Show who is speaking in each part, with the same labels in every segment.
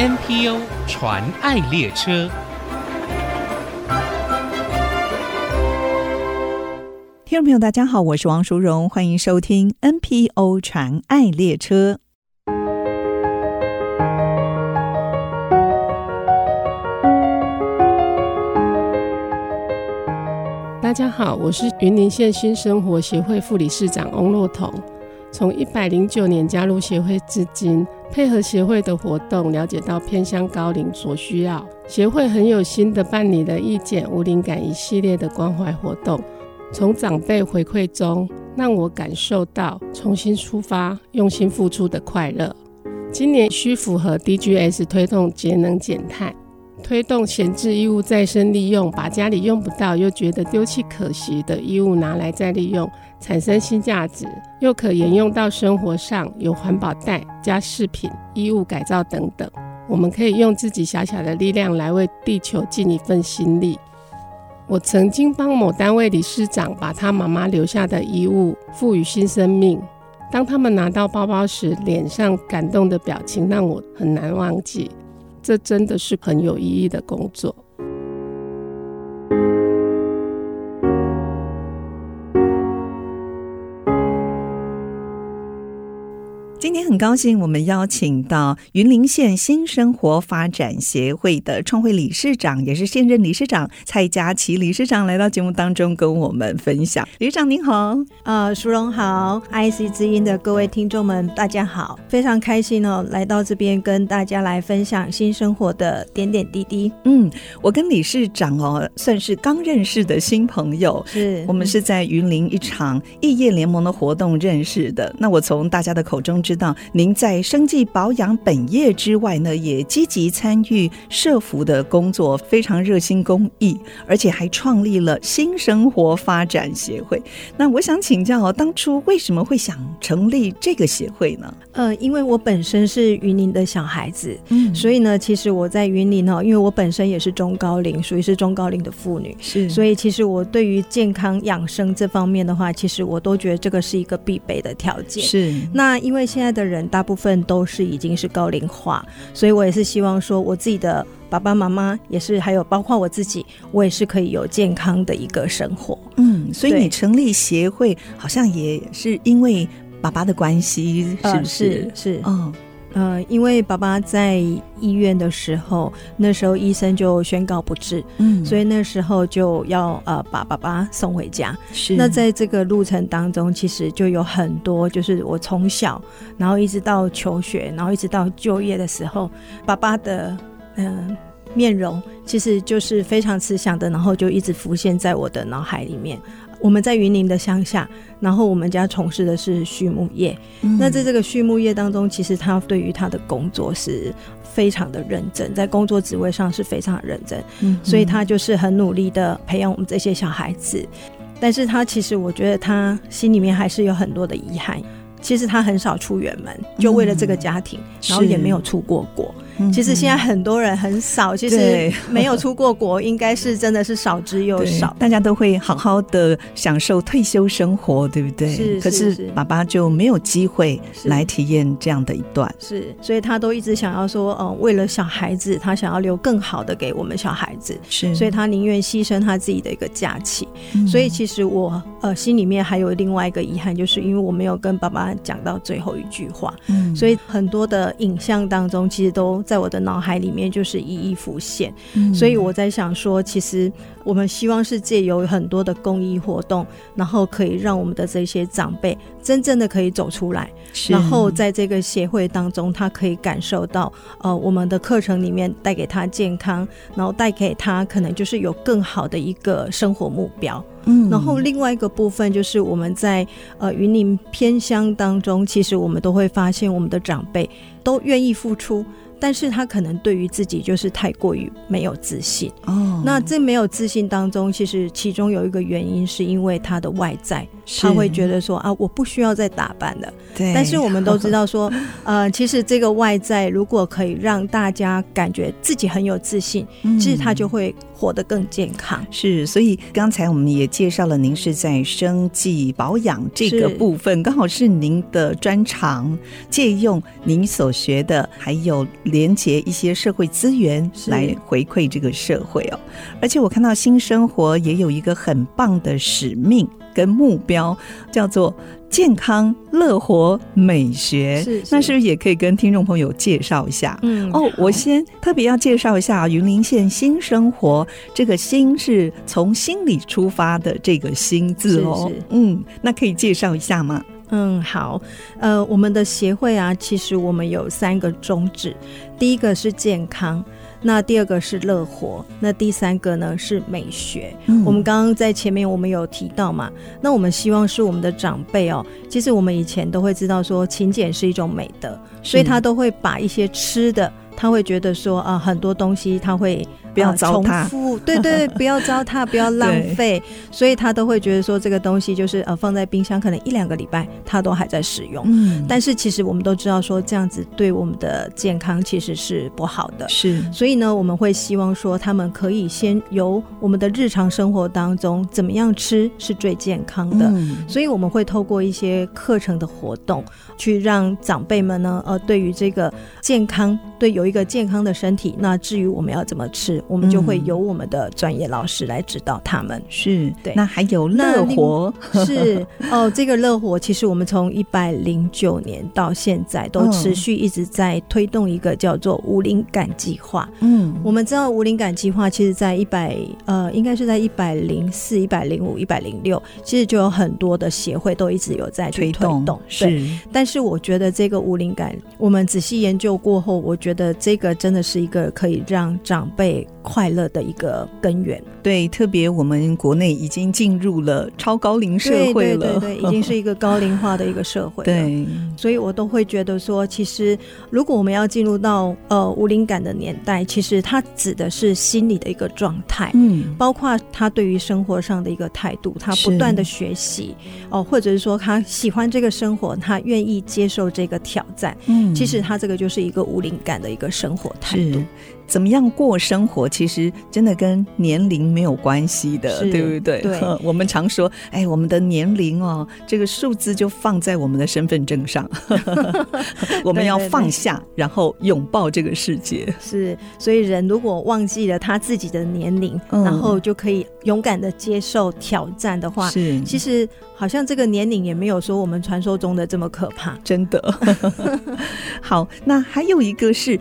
Speaker 1: NPO 传爱列车，
Speaker 2: 听众朋友，大家好，我是王淑荣，欢迎收听 NPO 传爱列车。
Speaker 3: 大家好，我是云林县新生活协会副理事长翁若彤。从一百零九年加入协会至今，配合协会的活动，了解到偏乡高龄所需要。协会很有心的办理了义剪无灵感一系列的关怀活动，从长辈回馈中，让我感受到重新出发、用心付出的快乐。今年需符合 DGS 推动节能减碳。推动闲置衣物再生利用，把家里用不到又觉得丢弃可惜的衣物拿来再利用，产生新价值，又可沿用到生活上，有环保袋、加饰品、衣物改造等等。我们可以用自己小小的力量来为地球尽一份心力。我曾经帮某单位理事长把他妈妈留下的衣物赋予新生命，当他们拿到包包时，脸上感动的表情让我很难忘记。这真的是很有意义的工作。
Speaker 2: 今天很高兴，我们邀请到云林县新生活发展协会的创会理事长，也是现任理事长蔡佳琪理事长来到节目当中跟我们分享。理事长您好，
Speaker 4: 呃，淑荣好，IC 之音的各位听众们大家好，非常开心哦，来到这边跟大家来分享新生活的点点滴滴。
Speaker 2: 嗯，我跟理事长哦算是刚认识的新朋友，
Speaker 4: 是
Speaker 2: 我们是在云林一场异业联盟的活动认识的。那我从大家的口中知道，您在生计保养本业之外呢，也积极参与社服的工作，非常热心公益，而且还创立了新生活发展协会。那我想请教哦，当初为什么会想成立这个协会呢？
Speaker 4: 呃，因为我本身是云林的小孩子，
Speaker 2: 嗯，
Speaker 4: 所以呢，其实我在云林哦，因为我本身也是中高龄，属于是中高龄的妇女，
Speaker 2: 是，
Speaker 4: 所以其实我对于健康养生这方面的话，其实我都觉得这个是一个必备的条件。
Speaker 2: 是，
Speaker 4: 那因为现在的人。大部分都是已经是高龄化，所以我也是希望说，我自己的爸爸妈妈也是，还有包括我自己，我也是可以有健康的一个生活。
Speaker 2: 嗯，所以你成立协会，好像也是因为爸爸的关系，是不是？
Speaker 4: 呃、是是，
Speaker 2: 嗯。
Speaker 4: 呃，因为爸爸在医院的时候，那时候医生就宣告不治，嗯，所以那时候就要呃把爸爸送回家。是，那在这个路程当中，其实就有很多，就是我从小，然后一直到求学，然后一直到就业的时候，爸爸的嗯、呃、面容，其实就是非常慈祥的，然后就一直浮现在我的脑海里面。我们在云林的乡下，然后我们家从事的是畜牧业。嗯。那在这个畜牧业当中，其实他对于他的工作是非常的认真，在工作职位上是非常的认真。嗯，所以他就是很努力的培养我们这些小孩子。但是他其实我觉得他心里面还是有很多的遗憾。其实他很少出远门，就为了这个家庭，嗯，然后也没有出过国。其实现在很多人很少，其实没有出过国，应该是真的是少之又少。
Speaker 2: 大家都会好好的享受退休生活，对不对？
Speaker 4: 是。
Speaker 2: 可是爸爸就没有机会来体验这样的一段。
Speaker 4: 是。所以他都一直想要说，嗯，为了小孩子，他想要留更好的给我们小孩子。是。所以他宁愿牺牲他自己的一个假期。所以其实我呃心里面还有另外一个遗憾，就是因为我没有跟爸爸讲到最后一句话。嗯。所以很多的影像当中，其实都。在我的脑海里面就是一一浮现，嗯，所以我在想说，其实我们希望是借由很多的公益活动，然后可以让我们的这些长辈真正的可以走出来，然后在这个协会当中，他可以感受到，呃，我们的课程里面带给他健康，然后带给他可能就是有更好的一个生活目标。嗯，然后另外一个部分就是我们在呃云林偏乡当中，其实我们都会发现，我们的长辈都愿意付出。但是他可能对于自己就是太过于没有自信哦。那这没有自信当中，其实其中有一个原因是因为他的外在，他会觉得说啊，我不需要再打扮了。对。但是我们都知道说，呃，其实这个外在如果可以让大家感觉自己很有自信，其实他就会活得更健康。
Speaker 2: 是，所以刚才我们也介绍了，您是在生计保养这个部分，刚好是您的专长，借用您所学的，还有连接一些社会资源来回馈这个社会哦。而且我看到新生活也有一个很棒的使命跟目标，叫做。健康乐活美学，是，是，那是不是也可以跟听众朋友介绍一下？嗯，哦，我先特别要介绍一下云林县新生活，这个“新”是从心里出发的这个“新”字哦。是是嗯，那可以介绍一下吗？
Speaker 4: 嗯，好。呃，我们的协会啊，其实我们有三个宗旨，第一个是健康。那第二个是乐活，那第三个呢是美学。嗯、我们刚刚在前面我们有提到嘛，那我们希望是我们的长辈哦，其实我们以前都会知道说勤俭是一种美德，所以他都会把一些吃的，他会觉得说啊，很多东西他会。不要糟蹋，对对，不要糟蹋，不要浪费，所以他都会觉得说这个东西就是呃放在冰箱，可能一两个礼拜他都还在使用。嗯，但是其实我们都知道说这样子对我们的健康其实是不好的。是，所以呢，我们会希望说他们可以先由我们的日常生活当中怎么样吃是最健康的。嗯，所以我们会透过一些课程的活动，去让长辈们呢呃对于这个健康，对有一个健康的身体，那至于我们要怎么吃。我们就会由我们的专业老师来指导他们。嗯、是对，
Speaker 2: 那还有乐活
Speaker 4: 是哦，这个乐活其实我们从一百零九年到现在都持续一直在推动一个叫做无灵感计划。嗯，我们知道无灵感计划其实在一百呃，应该是在一百零四、一百零五、一百零六，其实就有很多的协会都一直有在推动。推动是，但是我觉得这个无灵感，我们仔细研究过后，我觉得这个真的是一个可以让长辈。快乐的一个根源，
Speaker 2: 对，特别我们国内已经进入了超高龄社会了，
Speaker 4: 对对对，已经是一个高龄化的一个社会了，对，所以我都会觉得说，其实如果我们要进入到呃无灵感的年代，其实它指的是心理的一个状态，嗯，包括他对于生活上的一个态度，他不断的学习哦、呃，或者是说他喜欢这个生活，他愿意接受这个挑战，嗯，其实他这个就是一个无灵感的一个生活态度。
Speaker 2: 怎么样过生活，其实真的跟年龄没有关系的，对不对？对。我们常说，哎，我们的年龄哦，这个数字就放在我们的身份证上 我们要放下，对对对，然后拥抱这个世界。
Speaker 4: 是，所以人如果忘记了他自己的年龄，嗯、然后就可以勇敢的接受挑战的话，是，其实好像这个年龄也没有说我们传说中的这么可怕，
Speaker 2: 真的。好，那还有一个是。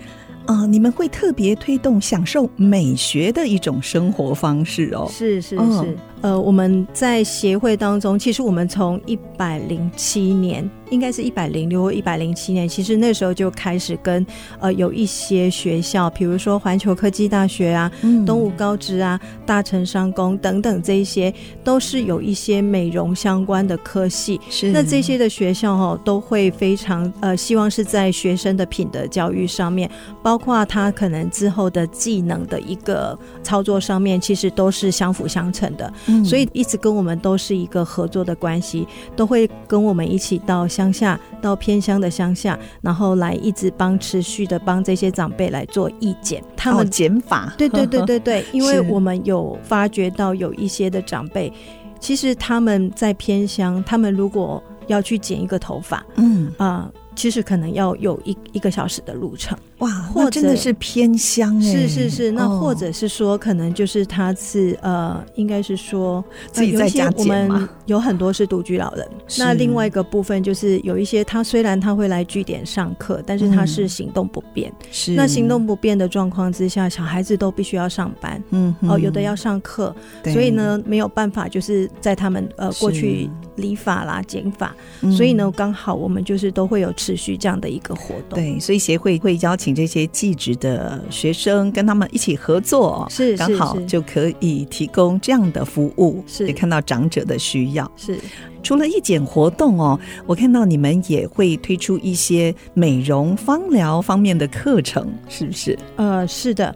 Speaker 2: 啊、呃，你们会特别推动享受美学的一种生活方式哦。
Speaker 4: 是是是。哦呃，我们在协会当中，其实我们从一百零七年，应该是一百零六或一百零七年，其实那时候就开始跟呃有一些学校，比如说环球科技大学啊、嗯、东吴高职啊、大成商工等等，这一些都是有一些美容相关的科系。是。那这些的学校哈、哦，都会非常呃希望是在学生的品德教育上面，包括他可能之后的技能的一个操作上面，其实都是相辅相成的。所以一直跟我们都是一个合作的关系，都会跟我们一起到乡下，到偏乡的乡下，然后来一直帮持续的帮这些长辈来做义剪，他们
Speaker 2: 剪发。
Speaker 4: 对对对对对，因为我们有发觉到有一些的长辈，其实他们在偏乡，他们如果要去剪一个头发，嗯啊。呃其实可能要有一一个小时的路程，
Speaker 2: 哇，或者真的是偏乡哎，
Speaker 4: 是是是，那或者是说，可能就是他是呃，应该是说
Speaker 2: 自己在家。
Speaker 4: 我们有很多是独居老人，那另外一个部分就是有一些他虽然他会来据点上课，但是他是行动不便。是。那行动不便的状况之下，小孩子都必须要上班，嗯哦，有的要上课，所以呢没有办法，就是在他们呃过去理发啦、剪发，所以呢刚好我们就是都会有。持续这样的一个活动，
Speaker 2: 对，所以协会会邀请这些技职的学生跟他们一起合作，是刚好就可以提供这样的服务，是也看到长者的需要。是除了义剪活动哦，我看到你们也会推出一些美容芳疗方面的课程，是不是？
Speaker 4: 呃，是的。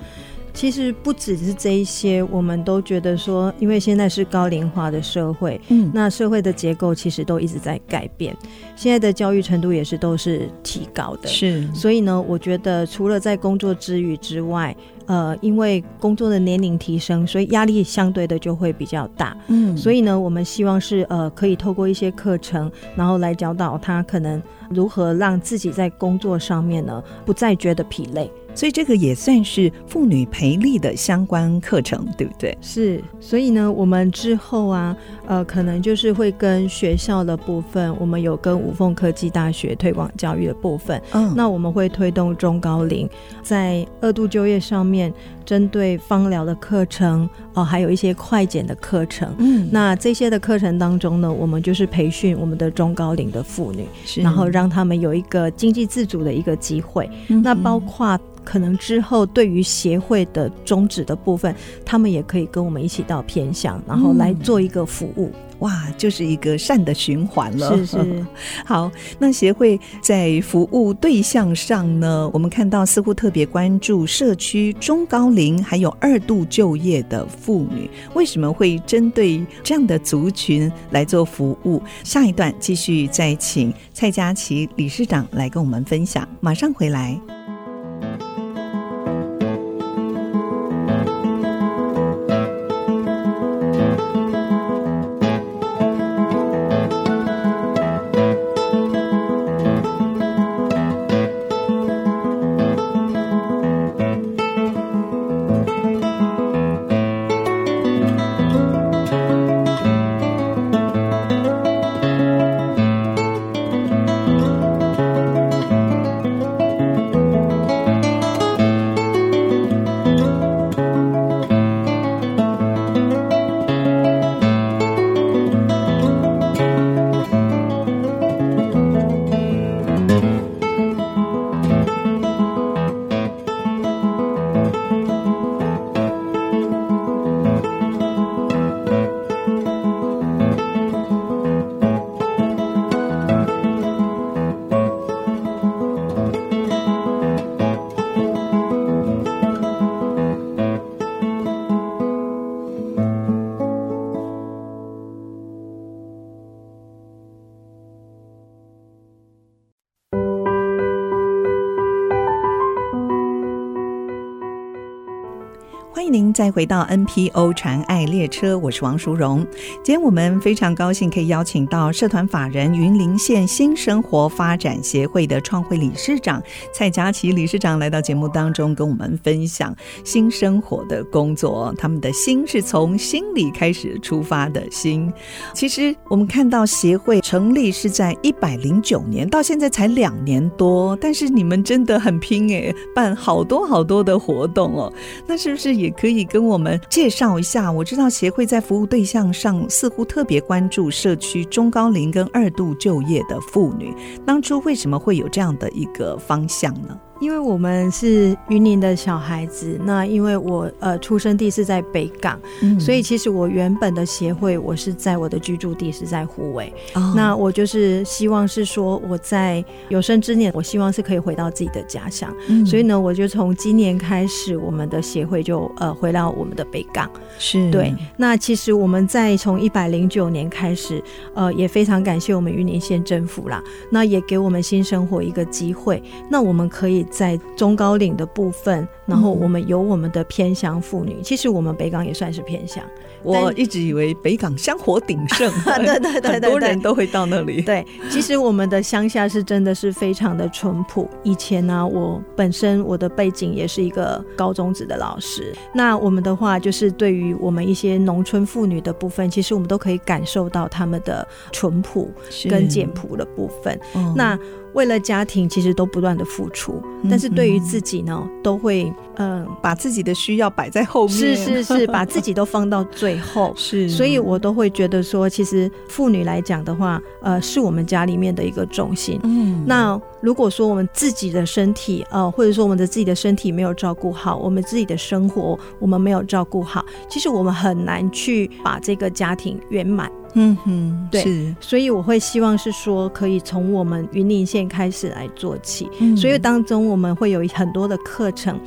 Speaker 4: 其实不只是这一些，我们都觉得说，因为现在是高龄化的社会，嗯，那社会的结构其实都一直在改变，现在的教育程度也是都是提高的，是。所以呢，我觉得除了在工作之余之外，呃，因为工作的年龄提升，所以压力相对的就会比较大。嗯，所以呢，我们希望是呃，可以透过一些课程，然后来教导他可能如何让自己在工作上面呢，不再觉得疲累。
Speaker 2: 所以这个也算是妇女培力的相关课程，对不对？
Speaker 4: 是。所以呢，我们之后啊，呃，可能就是会跟学校的部分，我们有跟五凤科技大学推广教育的部分。嗯。那我们会推动中高龄在二度就业上面，针对芳疗的课程哦、呃，还有一些快检的课程。嗯。那这些的课程当中呢，我们就是培训我们的中高龄的妇女，然后让他们有一个经济自主的一个机会。嗯。那包括。可能之后对于协会的宗旨的部分，他们也可以跟我们一起到偏乡，然后来做一个服务。嗯、
Speaker 2: 哇，就是一个善的循环了。
Speaker 4: 是是。
Speaker 2: 好，那协会在服务对象上呢，我们看到似乎特别关注社区中高龄还有二度就业的妇女，为什么会针对这样的族群来做服务？下一段继续再请蔡佳琪理事长来跟我们分享，马上回来。再回到 NPO 传爱列车，我是王淑荣。今天我们非常高兴可以邀请到社团法人云林县新生活发展协会的创会理事长蔡佳琪理事长来到节目当中，跟我们分享新生活的工作。他们的心是从心里开始出发的心。其实我们看到协会成立是在一百零九年，到现在才两年多，但是你们真的很拼诶，办好多好多的活动哦。那是不是也可以？跟我们介绍一下，我知道协会在服务对象上似乎特别关注社区中高龄跟二度就业的妇女，当初为什么会有这样的一个方向呢？
Speaker 4: 因为我们是云林的小孩子，那因为我呃出生地是在北港，嗯，所以其实我原本的协会我是在我的居住地是在虎尾，哦，那我就是希望是说我在有生之年，我希望是可以回到自己的家乡，嗯，所以呢，我就从今年开始，我们的协会就呃回到我们的北港，
Speaker 2: 是。
Speaker 4: 对。那其实我们在从一百零九年开始，呃，也非常感谢我们云林县政府啦，那也给我们新生活一个机会，那我们可以。在中高龄的部分，然后我们有我们的偏乡妇女，其实我们北港也算是偏乡。
Speaker 2: 我一直以为北港香火鼎盛，
Speaker 4: 对对对对，
Speaker 2: 很多人都会到那里。
Speaker 4: 对，其实我们的乡下是真的是非常的淳朴。以前呢、啊，我本身我的背景也是一个高中职的老师。那我们的话，就是对于我们一些农村妇女的部分，其实我们都可以感受到他们的淳朴跟简朴的部分。那为了家庭，其实都不断的付出，但是对于自己呢，都会嗯、呃，
Speaker 2: 把自己的需要摆在后面，
Speaker 4: 是是是，把自己都放到最后，是，所以我都会觉得说，其实妇女来讲的话，呃，是我们家里面的一个重心。嗯，那如果说我们自己的身体，呃，或者说我们的自己的身体没有照顾好，我们自己的生活我们没有照顾好，其实我们很难去把这个家庭圆满。嗯哼，对，所以我会希望是说，可以从我们云林县开始来做起。嗯，所以当中我们会有很多的课程。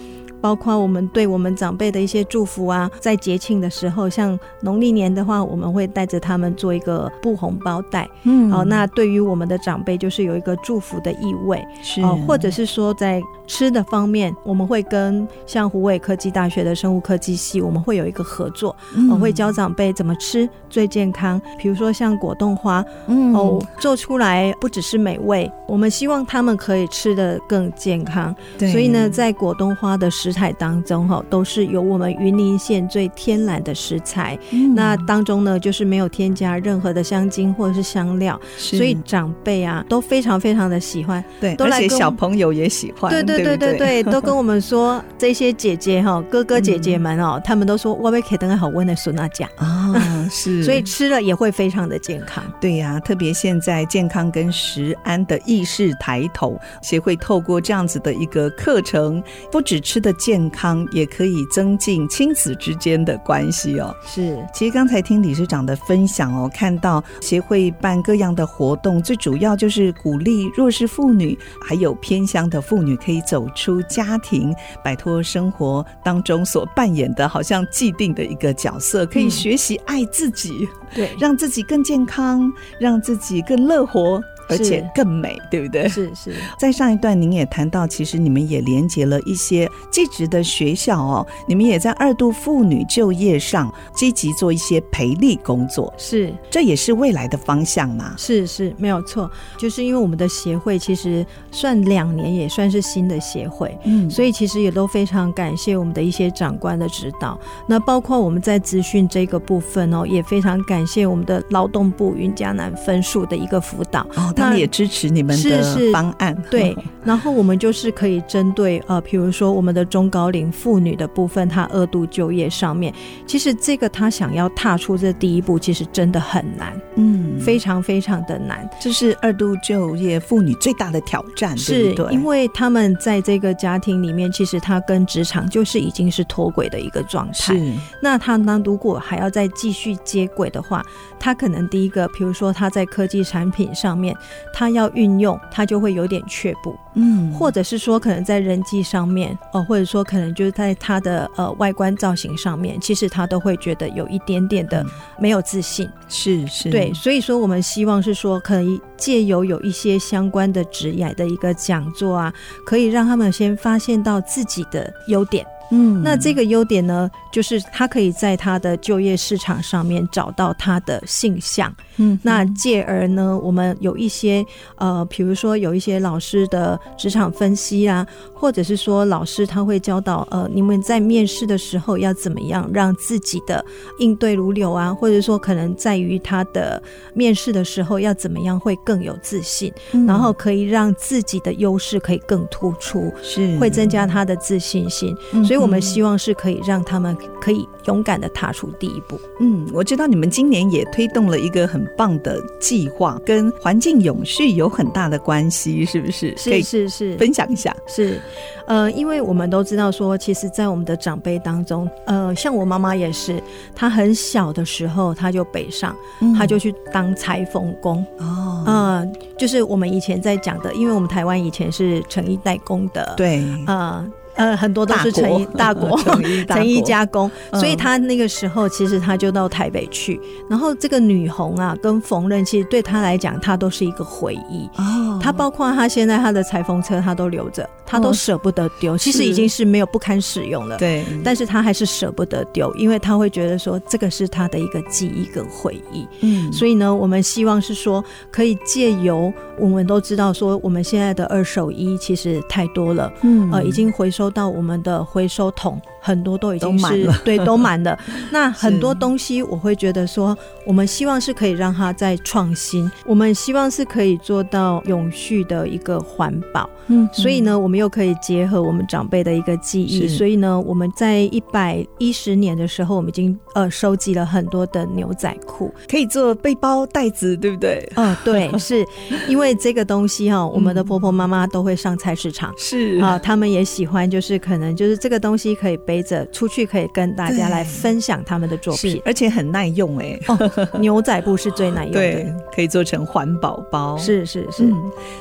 Speaker 4: 包括我们对我们长辈的一些祝福啊，在节庆的时候，像农历年的话，我们会带着他们做一个布红包袋，嗯，好，那对于我们的长辈就是有一个祝福的意味，
Speaker 2: 是，
Speaker 4: 或者是说在吃的方面，我们会跟像湖北科技大学的生物科技系，我们会有一个合作，我、嗯、会教长辈怎么吃最健康，比如说像果冻花，嗯，哦，做出来不只是美味，我们希望他们可以吃的更健康，对，所以呢，在果冻花的食材当中，哈，都是由我们云林县最天然的食材，嗯，那当中呢，就是没有添加任何的香精或者是香料，所以长辈啊都非常非常的喜欢，
Speaker 2: 对，而且小朋友也喜欢，
Speaker 4: 对对对对对，都跟我们说这些姐姐哈，哥哥姐姐们哦，他们都说我被可以等个好温的孙娜酱
Speaker 2: 啊，是，
Speaker 4: 所以吃了也会非常的健康，
Speaker 2: 对呀，特别现在健康跟食安的意识抬头，协会透过这样子的一个课程，不只吃的健康，也可以增进亲子之间的关系哦。
Speaker 4: 是，
Speaker 2: 其实刚才听理事长的分享哦，看到协会办各样的活动，最主要就是鼓励弱势妇女，还有偏乡的妇女可以走出家庭，摆脱生活当中所扮演的好像既定的一个角色，可以学习爱自己，
Speaker 4: 对，
Speaker 2: 让自己更健康，让自己更乐活。而且更美，对不对？
Speaker 4: 是是。
Speaker 2: 在上一段，您也谈到，其实你们也连接了一些技职的学校哦，你们也在二度妇女就业上积极做一些培力工作。
Speaker 4: 是，
Speaker 2: 这也是未来的方向嘛？
Speaker 4: 是是，没有错。就是因为我们的协会其实算两年，也算是新的协会，嗯，所以其实也都非常感谢我们的一些长官的指导。那包括我们在资讯这个部分哦，也非常感谢我们的劳动部云嘉南分数的一个辅导。
Speaker 2: 哦他们也支持你们的方案，
Speaker 4: 对。然后我们就是可以针对呃，比如说我们的中高龄妇女的部分，她二度就业上面，其实这个她想要踏出这第一步，其实真的很难，嗯，非常非常的难。
Speaker 2: 这是二度就业妇女最大的挑战，
Speaker 4: 是
Speaker 2: 对对？
Speaker 4: 因为他们在这个家庭里面，其实他跟职场就是已经是脱轨的一个状态。是。那他呢，如果还要再继续接轨的话，他可能第一个，比如说他在科技产品上面。他要运用，他就会有点却步，嗯，或者是说可能在人际上面，哦，或者说可能就是在他的呃外观造型上面，其实他都会觉得有一点点的没有自信，
Speaker 2: 是是，
Speaker 4: 对，所以说我们希望是说，可以借由有一些相关的职业的一个讲座啊，可以让他们先发现到自己的优点。嗯，那这个优点呢，就是他可以在他的就业市场上面找到他的性向。嗯，那继而呢，我们有一些呃，比如说有一些老师的职场分析啊，或者是说老师他会教导呃，你们在面试的时候要怎么样让自己的应对如流啊，或者说可能在于他的面试的时候要怎么样会更有自信，嗯，然后可以让自己的优势可以更突出，是。会增加他的自信心，所以。所以我们希望是可以让他们可以勇敢的踏出第一步。
Speaker 2: 嗯，我知道你们今年也推动了一个很棒的计划，跟环境永续有很大的关系，是不是？
Speaker 4: 是是是，
Speaker 2: 分享一下。
Speaker 4: 是，呃，因为我们都知道说，其实，在我们的长辈当中，呃，像我妈妈也是，她很小的时候，她就北上，她就去当裁缝工。哦，呃，就是我们以前在讲的，因为我们台湾以前是成衣代工的，
Speaker 2: 对，
Speaker 4: 呃。呃，很多都是成衣大国，成衣 加工，所以他那个时候其实他就到台北去，然后这个女红啊跟缝纫，其实对他来讲，他都是一个回忆。哦，他包括他现在他的裁缝车，他都留着，他都舍不得丢。其实已经是没有不堪使用了，对，但是他还是舍不得丢，因为他会觉得说这个是他的一个记忆跟回忆。嗯，所以呢，我们希望是说可以借由我们都知道说我们现在的二手衣其实太多了，嗯，呃，已经回收。收到我们的回收桶，很多都已经是
Speaker 2: 满了，
Speaker 4: 对，都满了。那很多东西，我会觉得说，我们希望是可以让它再创新，我们希望是可以做到永续的一个环保。嗯，所以呢，我们又可以结合我们长辈的一个记忆。所以呢，我们在一百一十年的时候，我们已经呃收集了很多的牛仔裤，
Speaker 2: 可以做背包、袋子，对不对？
Speaker 4: 嗯、呃，对，是因为这个东西哈，我们的婆婆妈妈都会上菜市场，是啊，他们也喜欢。就是可能就是这个东西可以背背着出去，可以跟大家来分享他们的作品，
Speaker 2: 而且很耐用哎、欸
Speaker 4: 哦。牛仔布是最耐用的，
Speaker 2: 对，可以做成环保包。
Speaker 4: 是是是、嗯。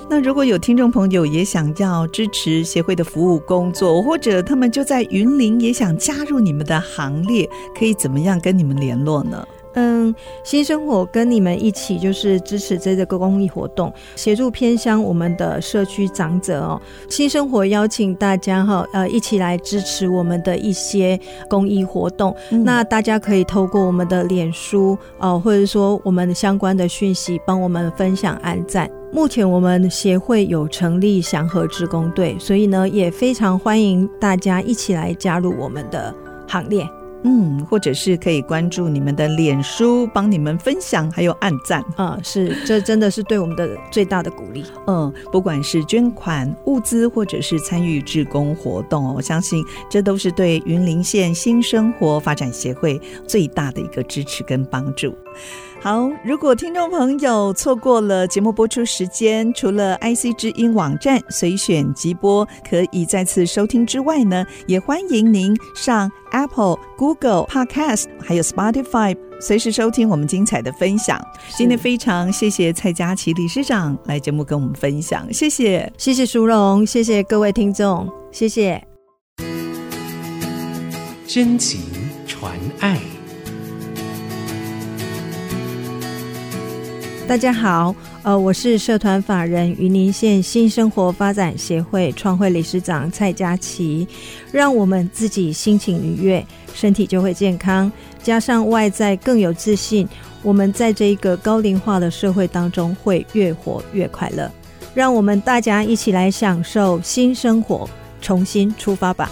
Speaker 2: 那如果有听众朋友也想要支持协会的服务工作，或者他们就在云林也想加入你们的行列，可以怎么样跟你们联络呢？
Speaker 4: 嗯，新生活跟你们一起就是支持这个公益活动，协助偏乡我们的社区长者哦。新生活邀请大家哈，呃，一起来支持我们的一些公益活动。嗯、那大家可以透过我们的脸书哦，或者说我们相关的讯息，帮我们分享、按赞。目前我们协会有成立祥和职工队，所以呢，也非常欢迎大家一起来加入我们的行列。
Speaker 2: 嗯，或者是可以关注你们的脸书，帮你们分享，还有按赞
Speaker 4: 啊，是，这真的是对我们的最大的鼓励。
Speaker 2: 嗯，不管是捐款物资，或者是参与志工活动，我相信这都是对云林县新生活发展协会最大的一个支持跟帮助。好，如果听众朋友错过了节目播出时间，除了 IC 之音网站随选即播可以再次收听之外呢，也欢迎您上 Apple、Google Podcast 还有 Spotify 随时收听我们精彩的分享。今天非常谢谢蔡佳琪理事长来节目跟我们分享，谢谢，
Speaker 4: 谢谢淑荣，谢谢各位听众，谢谢。
Speaker 1: 真情传爱。
Speaker 4: 大家好，呃，我是社团法人云林县新生活发展协会创会理事长蔡佳琪。让我们自己心情愉悦，身体就会健康，加上外在更有自信，我们在这一个高龄化的社会当中会越活越快乐。让我们大家一起来享受新生活，重新出发吧。